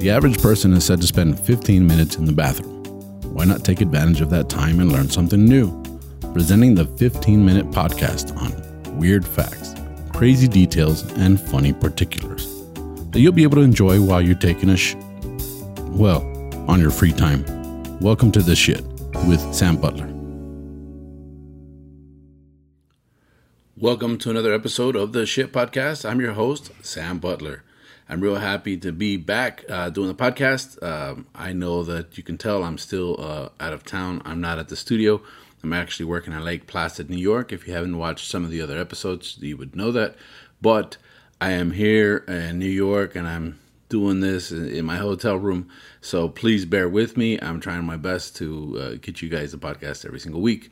The average person is said to spend 15 minutes in the bathroom. Why not take advantage of that time and learn something new? Presenting the 15 minute podcast on weird facts, crazy details, and funny particulars that you'll be able to enjoy while you're taking a sh. Well, on your free time. Welcome to The Shit with Sam Butler. Welcome to another episode of The Shit Podcast. I'm your host, Sam Butler. I'm real happy to be back uh, doing the podcast. Um, I know that you can tell I'm still uh, out of town. I'm not at the studio. I'm actually working at Lake Placid, New York. If you haven't watched some of the other episodes, you would know that. But I am here in New York and I'm doing this in my hotel room. So please bear with me. I'm trying my best to uh, get you guys a podcast every single week.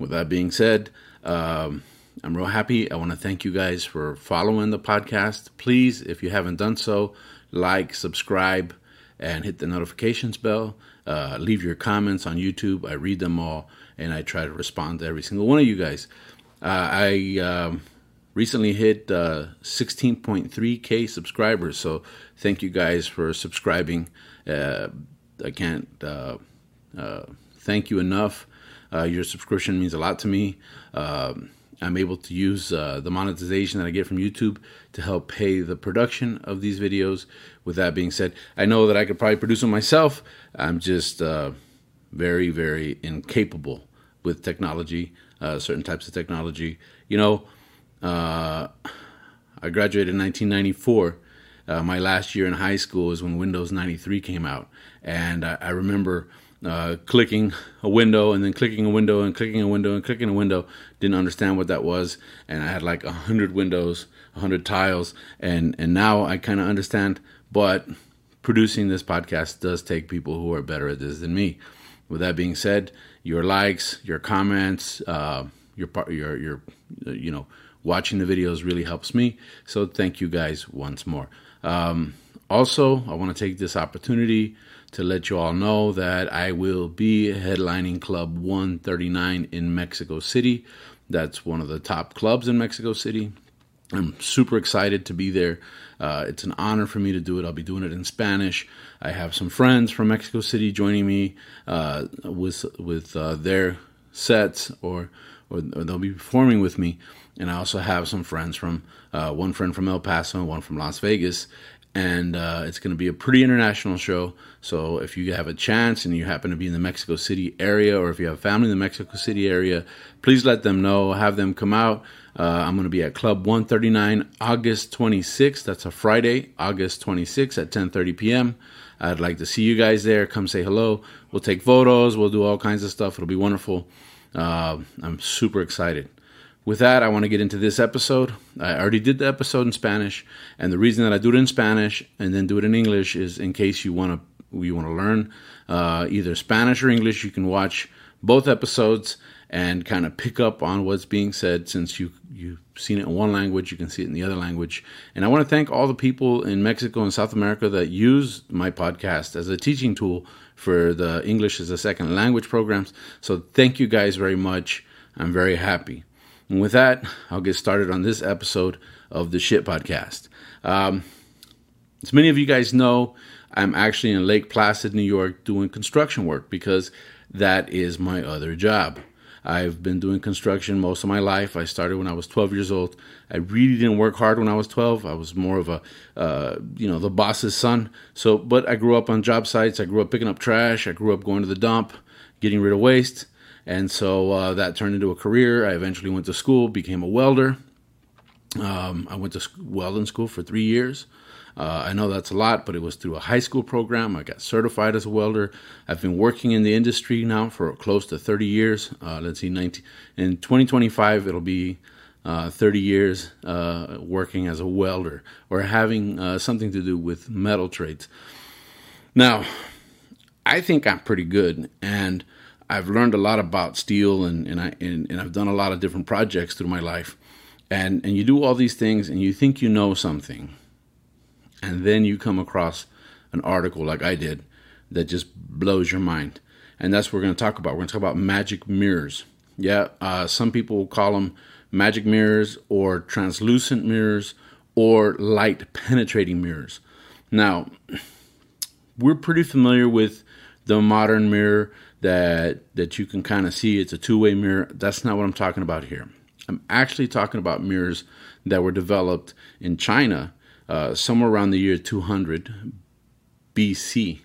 With that being said, um, I'm real happy. I want to thank you guys for following the podcast. Please, if you haven't done so, like, subscribe, and hit the notifications bell. Uh, leave your comments on YouTube. I read them all, and I try to respond to every single one of you guys. Uh, I um, recently hit uh, 16.3k subscribers, so thank you guys for subscribing. Uh, I can't uh, uh, thank you enough. your subscription means a lot to me. Um, I'm able to use uh, the monetization that I get from YouTube to help pay the production of these videos. With that being said, I know that I could probably produce them myself. I'm just uh, very, very incapable with technology, uh, certain types of technology. You know, uh, I graduated in 1994. Uh, my last year in high school is when Windows 93 came out. And I, I remember uh, clicking a window and then clicking a window and clicking a window and clicking a window. Didn't understand what that was, and I had like a hundred windows, a hundred tiles, and and now I kind of understand. But producing this podcast does take people who are better at this than me. With that being said, your likes, your comments, uh, your your your you know watching the videos really helps me. So thank you guys once more. Um, also, I want to take this opportunity to let you all know that I will be headlining Club 139 in Mexico City. That's one of the top clubs in Mexico City. I'm super excited to be there. Uh, it's an honor for me to do it. I'll be doing it in Spanish. I have some friends from Mexico City joining me uh, with with uh, their sets, or, or, or they'll be performing with me. And I also have some friends from uh, one friend from El Paso and one from Las Vegas, and uh, it's going to be a pretty international show. So if you have a chance and you happen to be in the Mexico City area, or if you have family in the Mexico City area, please let them know. Have them come out. Uh, I'm going to be at Club 139 August 26th. That's a Friday, August 26th at 10:30 p.m. I'd like to see you guys there. Come say hello. We'll take photos. We'll do all kinds of stuff. It'll be wonderful. Uh, I'm super excited with that, I want to get into this episode. I already did the episode in Spanish, and the reason that I do it in Spanish and then do it in English is in case you want to you want to learn uh, either Spanish or English. You can watch both episodes and kind of pick up on what's being said since you you've seen it in one language, you can see it in the other language. And I want to thank all the people in Mexico and South America that use my podcast as a teaching tool for the English as a second language programs. So thank you guys very much. I'm very happy. And with that, I'll get started on this episode of the Shit Podcast. Um, as many of you guys know, I'm actually in Lake Placid, New York, doing construction work because that is my other job. I've been doing construction most of my life. I started when I was 12 years old. I really didn't work hard when I was 12. I was more of a, uh, you know, the boss's son. So, but I grew up on job sites. I grew up picking up trash. I grew up going to the dump, getting rid of waste. And so uh, that turned into a career. I eventually went to school, became a welder. Um, I went to welding school for three years. Uh, I know that's a lot, but it was through a high school program. I got certified as a welder. I've been working in the industry now for close to 30 years. Uh, let's see, 19, in 2025, it'll be uh, 30 years uh, working as a welder or having uh, something to do with metal trades. Now, I think I'm pretty good, and I've learned a lot about steel and, and I and, and I've done a lot of different projects through my life. And and you do all these things and you think you know something. And then you come across an article like I did that just blows your mind. And that's what we're going to talk about. We're going to talk about magic mirrors. Yeah, uh, some people call them magic mirrors or translucent mirrors or light penetrating mirrors. Now, we're pretty familiar with the modern mirror that that you can kind of see it's a two-way mirror. That's not what I'm talking about here. I'm actually talking about mirrors that were developed in China uh, somewhere around the year 200 BC,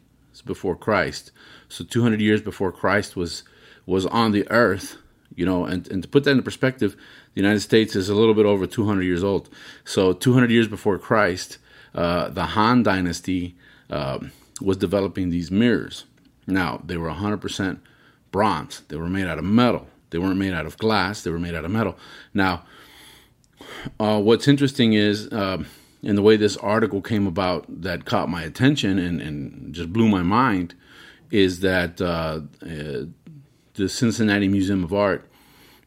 before Christ. So 200 years before Christ was was on the earth, you know, and, and to put that in perspective, the United States is a little bit over 200 years old. So 200 years before Christ, uh, the Han Dynasty uh, was developing these mirrors. Now they were 100% bronze. They were made out of metal. They weren't made out of glass. They were made out of metal. Now, uh, what's interesting is, uh, and the way this article came about that caught my attention and, and just blew my mind, is that uh, uh the Cincinnati Museum of Art,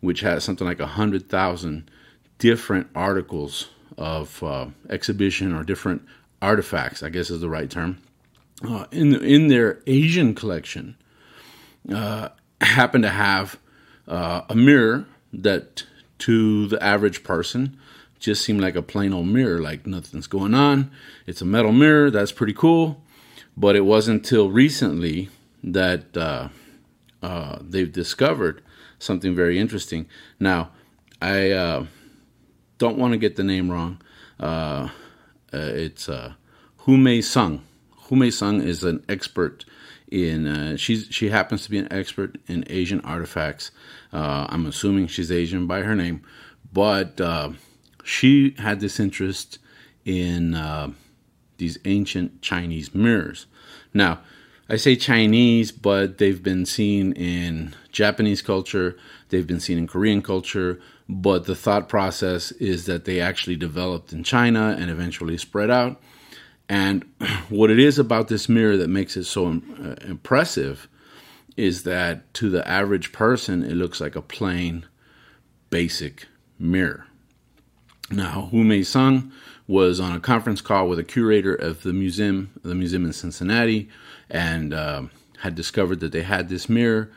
which has something like a hundred thousand different articles of uh, exhibition or different artifacts, I guess is the right term, uh, in in their Asian collection, happen to have uh, a mirror that to the average person just seemed like a plain old mirror, like nothing's going on. It's a metal mirror, that's pretty cool. But it wasn't until recently that uh, uh, they've discovered something very interesting. Now, I uh, don't want to get the name wrong. Uh, uh, it's uh, Hou-mei Sung. Hou-mei Sung is an expert in uh, she's she happens to be an expert in Asian artifacts. Uh, I'm assuming she's Asian by her name, but uh, she had this interest in uh, these ancient Chinese mirrors. Now, I say Chinese, but they've been seen in Japanese culture, they've been seen in Korean culture, but the thought process is that they actually developed in China and eventually spread out. And what it is about this mirror that makes it so uh, impressive is that to the average person, it looks like a plain, basic mirror. Now, Hou-mei Sung was on a conference call with a curator of the museum, the museum in Cincinnati, and uh, had discovered that they had this mirror.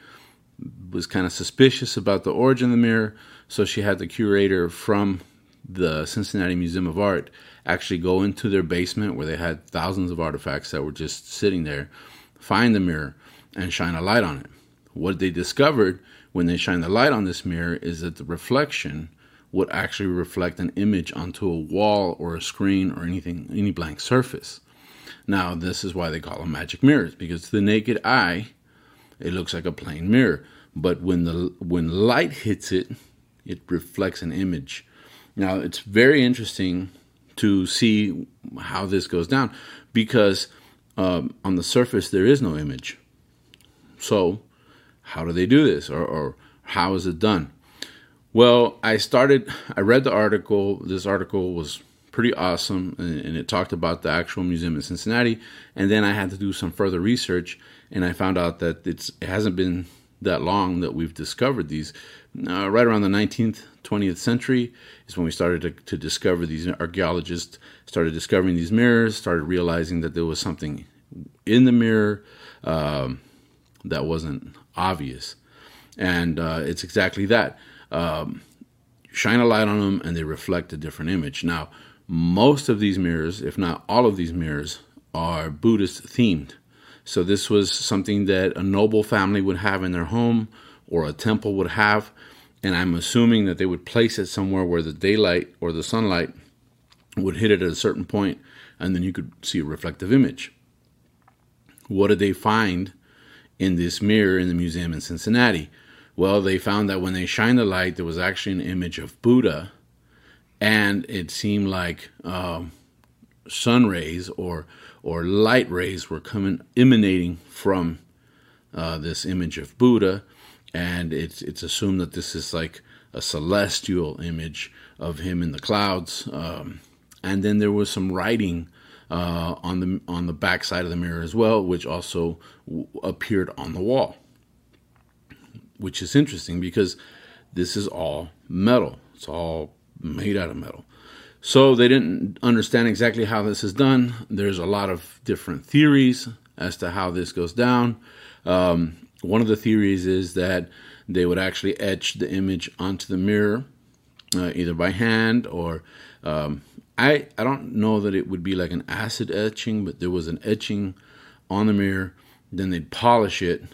Was kind of suspicious about the origin of the mirror, so she had the curator from the Cincinnati Museum of Art actually go into their basement where they had thousands of artifacts that were just sitting there, find the mirror, and shine a light on it. What they discovered when they shine the light on this mirror is that the reflection would actually reflect an image onto a wall or a screen or anything, any blank surface. Now, this is why they call them magic mirrors because to the naked eye, it looks like a plain mirror, but when the when light hits it, it reflects an image. Now, it's very interesting to see how this goes down because um, on the surface there is no image. So, how do they do this or, or how is it done? Well, I started, I read the article. This article was pretty awesome and, and, it talked about the actual museum in Cincinnati. And then I had to do some further research and I found out that it's, it hasn't been that long that we've discovered these. Uh, right around the 19th, 20th century is when we started to, to, discover these archaeologists started discovering these mirrors, started realizing that there was something in the mirror um, that wasn't obvious. And uh, it's exactly that. Um, shine a light on them and they reflect a different image. Now, most of these mirrors, if not all of these mirrors, are Buddhist themed. So this was something that a noble family would have in their home or a temple would have. And I'm assuming that they would place it somewhere where the daylight or the sunlight would hit it at a certain point, and then you could see a reflective image. What did they find in this mirror in the museum in Cincinnati? Well, they found that when they shined the light, there was actually an image of Buddha, and it seemed like um, sun rays or or light rays were coming emanating from uh, this image of Buddha, and it's it's assumed that this is like a celestial image of him in the clouds. Um, and then there was some writing uh, on the on the back side of the mirror as well, which also w- appeared on the wall, which is interesting because this is all metal. It's all made out of metal. So they didn't understand exactly how this is done. There's a lot of different theories as to how this goes down. Um, one of the theories is that they would actually etch the image onto the mirror, uh, either by hand or um, I I don't know that it would be like an acid etching, but there was an etching on the mirror, then they'd polish it,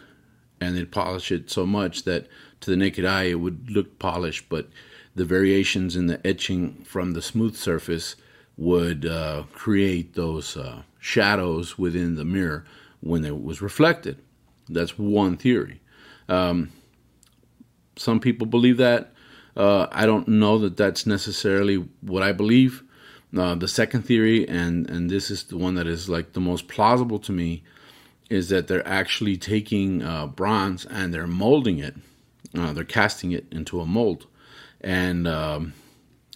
and they'd polish it so much that to the naked eye it would look polished, but the variations in the etching from the smooth surface would uh, create those uh, shadows within the mirror when it was reflected. That's one theory. Um, some people believe that. Uh, I don't know that that's necessarily what I believe. Uh, the second theory, and and this is the one that is like the most plausible to me, is that they're actually taking uh, bronze and they're molding it. Uh, they're casting it into a mold, and um,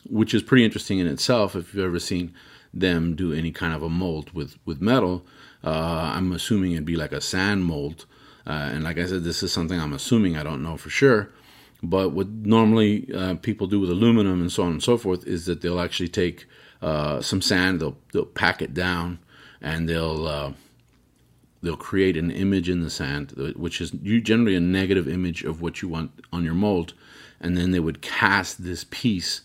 which is pretty interesting in itself. If you've ever seen them do any kind of a mold with with metal, uh, I'm assuming it'd be like a sand mold. Uh, and like I said, this is something I'm assuming. I don't know for sure. But what normally uh, people do with aluminum and so on and so forth is that they'll actually take uh, some sand, they'll they'll pack it down, and they'll uh, they'll create an image in the sand, which is generally a negative image of what you want on your mold, and then they would cast this piece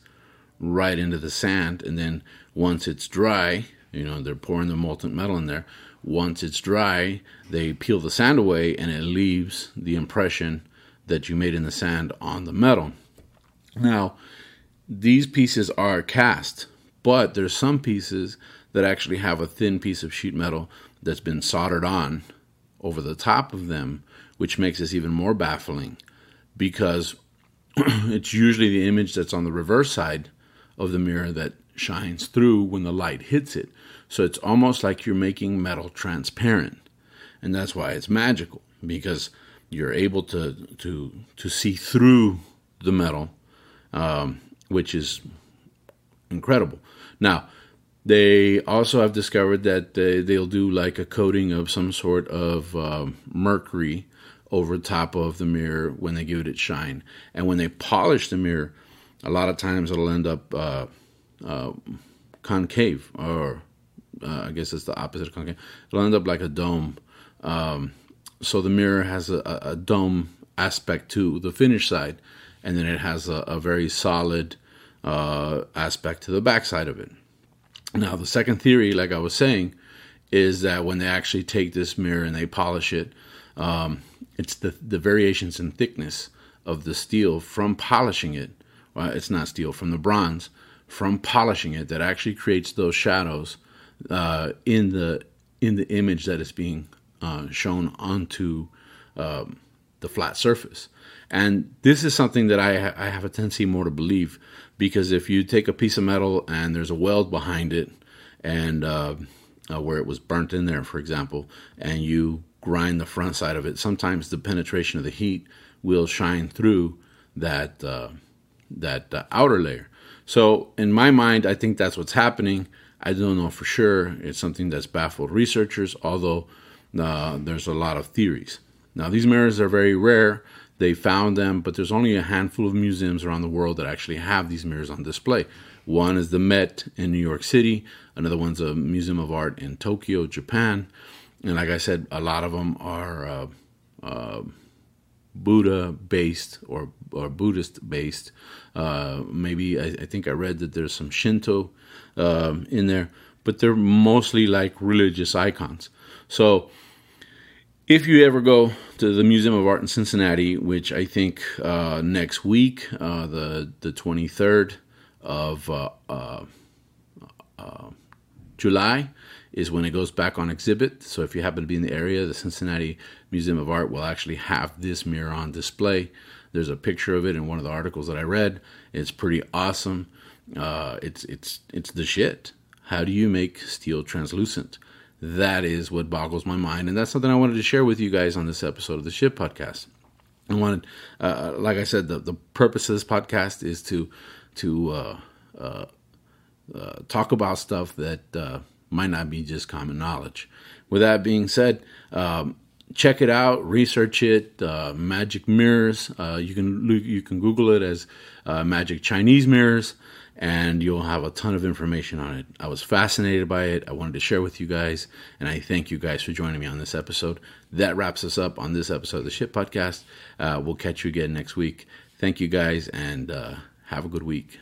right into the sand, and then once it's dry, you know, they're pouring the molten metal in there. Once it's dry, they peel the sand away, and it leaves the impression that you made in the sand on the metal. Now, these pieces are cast, but there's some pieces that actually have a thin piece of sheet metal that's been soldered on over the top of them, which makes this even more baffling because it's usually the image that's on the reverse side of the mirror that shines through when the light hits it. So it's almost like you're making metal transparent. And that's why it's magical because you're able to to to see through the metal, um, which is incredible. Now, they also have discovered that they, they'll do like a coating of some sort of uh, mercury over top of the mirror when they give it its shine, and when they polish the mirror, a lot of times it'll end up uh, uh, concave, or uh, I guess it's the opposite of concave. It'll end up like a dome. Um, so the mirror has a, a, dome aspect to the finish side, and then it has a, a very solid uh, aspect to the back side of it. Now, the second theory, like I was saying, is that when they actually take this mirror and they polish it, um, it's the, the variations in thickness of the steel from polishing it. Well, it's not steel, from the bronze, from polishing it that actually creates those shadows uh, in the in the image that is being uh, shown onto um, the flat surface. And this is something that I, ha- I have a tendency more to believe because if you take a piece of metal and there's a weld behind it, and uh, uh, where it was burnt in there, for example, and you grind the front side of it, sometimes the penetration of the heat will shine through that uh, that uh, outer layer. So in my mind, I think that's what's happening. I don't know for sure. It's something that's baffled researchers, although uh, there's a lot of theories. Now, these mirrors are very rare. They found them, but there's only a handful of museums around the world that actually have these mirrors on display. One is the Met in New York City, another one's a Museum of Art in Tokyo, Japan. And like I said, a lot of them are uh, uh, Buddha based or, or Buddhist based. Uh, maybe I, I, think I read that there's some Shinto um, in there, but they're mostly like religious icons. So if you ever go to the Museum of Art in Cincinnati, which I think uh, next week, uh, the the 23rd of uh, uh, uh, July, is when it goes back on exhibit. So if you happen to be in the area, the Cincinnati Museum of Art will actually have this mirror on display. There's a picture of it in one of the articles that I read. It's pretty awesome. Uh, it's it's it's the shit. How do you make steel translucent? that is what boggles my mind, and that's something I wanted to share with you guys on this episode of the Ship Podcast. I wanted, uh, like I said, the, the purpose of this podcast is to to uh, uh, uh talk about stuff that uh, might not be just common knowledge. With that being said, um, check it out, research it. Uh, magic mirrors, you can you can Google it as magic Chinese mirrors and you'll have a ton of information on it. I was fascinated by it. I wanted to share with you guys, and I thank you guys for joining me on this episode. That wraps us up on this episode of the Ship Podcast. Uh, we'll catch you again next week. Thank you guys, and uh, have a good week.